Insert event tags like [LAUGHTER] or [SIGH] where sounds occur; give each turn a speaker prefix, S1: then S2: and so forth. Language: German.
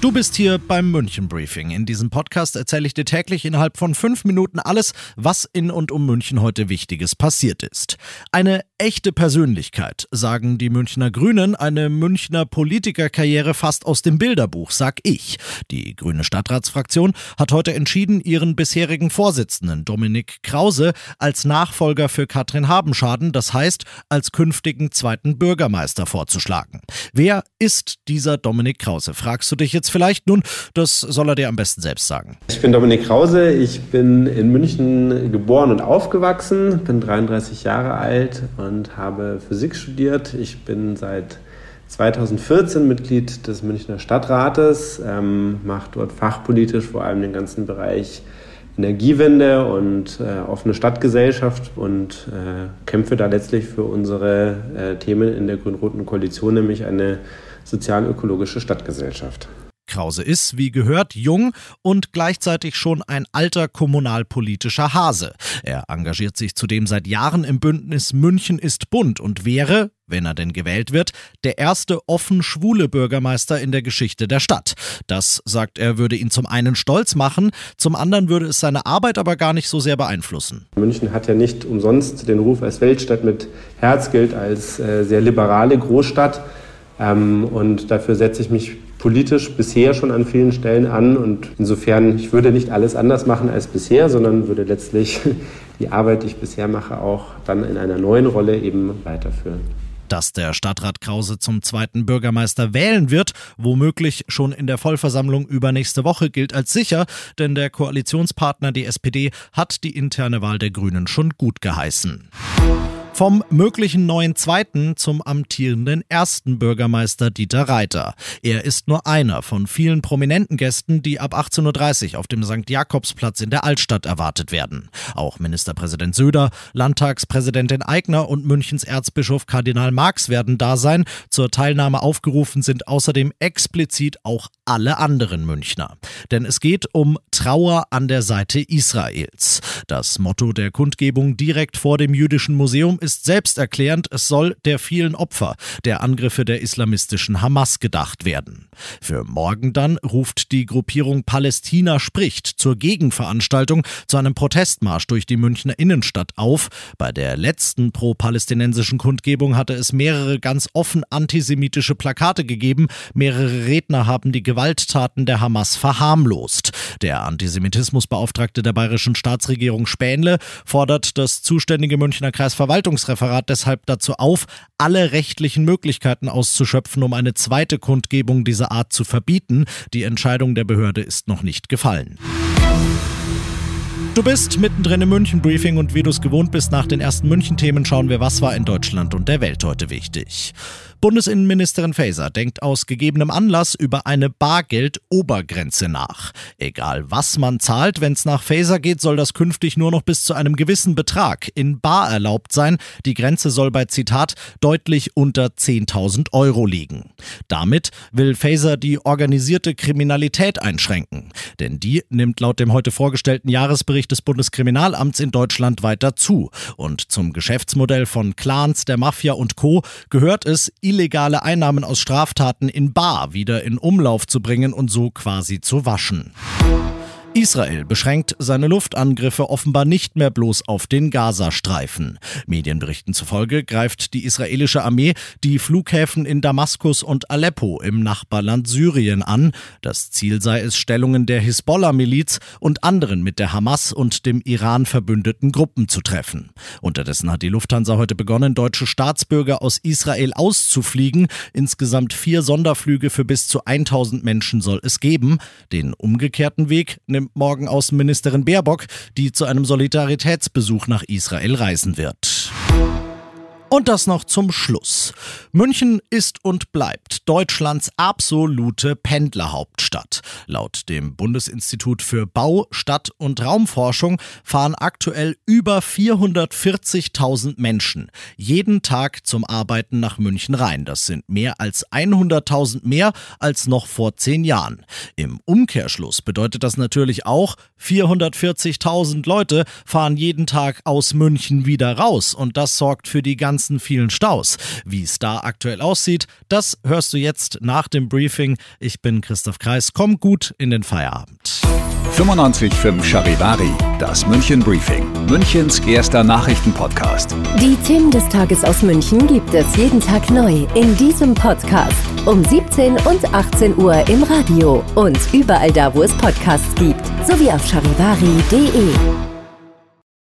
S1: Du bist hier beim München Briefing. In diesem Podcast erzähle ich dir täglich innerhalb von fünf Minuten alles, was in und um München heute Wichtiges passiert ist. Eine echte Persönlichkeit, sagen die Münchner Grünen, eine Münchner Politikerkarriere fast aus dem Bilderbuch, sag ich. Die grüne Stadtratsfraktion hat heute entschieden, ihren bisherigen Vorsitzenden Dominik Krause als Nachfolger für Katrin Habenschaden, das heißt als künftigen zweiten Bürgermeister vorzuschlagen. Wer ist dieser Dominik Krause, fragst du dich jetzt vielleicht? Nun, das soll er dir am besten selbst sagen.
S2: Ich bin Dominik Krause, ich bin in München geboren und aufgewachsen, bin 33 Jahre alt und habe Physik studiert. Ich bin seit 2014 Mitglied des Münchner Stadtrates, ähm, mache dort fachpolitisch vor allem den ganzen Bereich Energiewende und äh, offene Stadtgesellschaft und äh, kämpfe da letztlich für unsere äh, Themen in der grün-roten Koalition, nämlich eine sozial-ökologische Stadtgesellschaft.
S1: Krause ist, wie gehört, jung und gleichzeitig schon ein alter kommunalpolitischer Hase. Er engagiert sich zudem seit Jahren im Bündnis München ist bunt und wäre, wenn er denn gewählt wird, der erste offen schwule Bürgermeister in der Geschichte der Stadt. Das, sagt er, würde ihn zum einen stolz machen, zum anderen würde es seine Arbeit aber gar nicht so sehr beeinflussen.
S2: München hat ja nicht umsonst den Ruf als Weltstadt mit Herz, gilt als äh, sehr liberale Großstadt. Ähm, und dafür setze ich mich politisch bisher schon an vielen Stellen an. Und insofern, ich würde nicht alles anders machen als bisher, sondern würde letztlich [LAUGHS] die Arbeit, die ich bisher mache, auch dann in einer neuen Rolle eben weiterführen.
S1: Dass der Stadtrat Krause zum zweiten Bürgermeister wählen wird, womöglich schon in der Vollversammlung übernächste Woche, gilt als sicher, denn der Koalitionspartner, die SPD, hat die interne Wahl der Grünen schon gut geheißen. Vom möglichen neuen zweiten zum amtierenden ersten Bürgermeister Dieter Reiter. Er ist nur einer von vielen prominenten Gästen, die ab 18.30 Uhr auf dem St. Jakobsplatz in der Altstadt erwartet werden. Auch Ministerpräsident Söder, Landtagspräsidentin Eigner und Münchens Erzbischof Kardinal Marx werden da sein. Zur Teilnahme aufgerufen sind außerdem explizit auch alle anderen Münchner. Denn es geht um Trauer an der Seite Israels. Das Motto der Kundgebung direkt vor dem Jüdischen Museum ist ist selbsterklärend, es soll der vielen Opfer der Angriffe der islamistischen Hamas gedacht werden. Für morgen dann ruft die Gruppierung Palästina spricht zur Gegenveranstaltung zu einem Protestmarsch durch die Münchner Innenstadt auf. Bei der letzten pro-palästinensischen Kundgebung hatte es mehrere ganz offen antisemitische Plakate gegeben. Mehrere Redner haben die Gewalttaten der Hamas verharmlost. Der Antisemitismusbeauftragte der bayerischen Staatsregierung Spähnle fordert das zuständige Münchner Kreisverwaltungs Verwaltungsreferat deshalb dazu auf, alle rechtlichen Möglichkeiten auszuschöpfen, um eine zweite Kundgebung dieser Art zu verbieten. Die Entscheidung der Behörde ist noch nicht gefallen. Du bist mittendrin im München-Briefing und wie du es gewohnt bist, nach den ersten München-Themen schauen wir, was war in Deutschland und der Welt heute wichtig. Bundesinnenministerin Faeser denkt aus gegebenem Anlass über eine Bargeld-Obergrenze nach. Egal was man zahlt, wenn es nach Faeser geht, soll das künftig nur noch bis zu einem gewissen Betrag in Bar erlaubt sein. Die Grenze soll bei Zitat deutlich unter 10.000 Euro liegen. Damit will Faeser die organisierte Kriminalität einschränken. Denn die nimmt laut dem heute vorgestellten Jahresbericht des Bundeskriminalamts in Deutschland weiter zu. Und zum Geschäftsmodell von Clans, der Mafia und Co. gehört es, illegale Einnahmen aus Straftaten in Bar wieder in Umlauf zu bringen und so quasi zu waschen. Israel beschränkt seine Luftangriffe offenbar nicht mehr bloß auf den Gazastreifen. Medienberichten zufolge greift die israelische Armee die Flughäfen in Damaskus und Aleppo im Nachbarland Syrien an. Das Ziel sei es, Stellungen der Hisbollah-Miliz und anderen mit der Hamas und dem Iran verbündeten Gruppen zu treffen. Unterdessen hat die Lufthansa heute begonnen, deutsche Staatsbürger aus Israel auszufliegen. Insgesamt vier Sonderflüge für bis zu 1000 Menschen soll es geben. Den umgekehrten Weg nimmt nimmt morgen Außenministerin Baerbock, die zu einem Solidaritätsbesuch nach Israel reisen wird. Und das noch zum Schluss. München ist und bleibt Deutschlands absolute Pendlerhauptstadt. Laut dem Bundesinstitut für Bau, Stadt und Raumforschung fahren aktuell über 440.000 Menschen jeden Tag zum Arbeiten nach München rein. Das sind mehr als 100.000 mehr als noch vor zehn Jahren. Im Umkehrschluss bedeutet das natürlich auch, 440.000 Leute fahren jeden Tag aus München wieder raus und das sorgt für die ganze ganzen vielen Staus. Wie es da aktuell aussieht, das hörst du jetzt nach dem Briefing. Ich bin Christoph Kreis. Komm gut in den Feierabend.
S3: 95.5 Charivari, das München Briefing, Münchens erster Nachrichtenpodcast.
S4: Die Themen des Tages aus München gibt es jeden Tag neu in diesem Podcast. Um 17 und 18 Uhr im Radio und überall da, wo es Podcasts gibt, sowie auf charivari.de.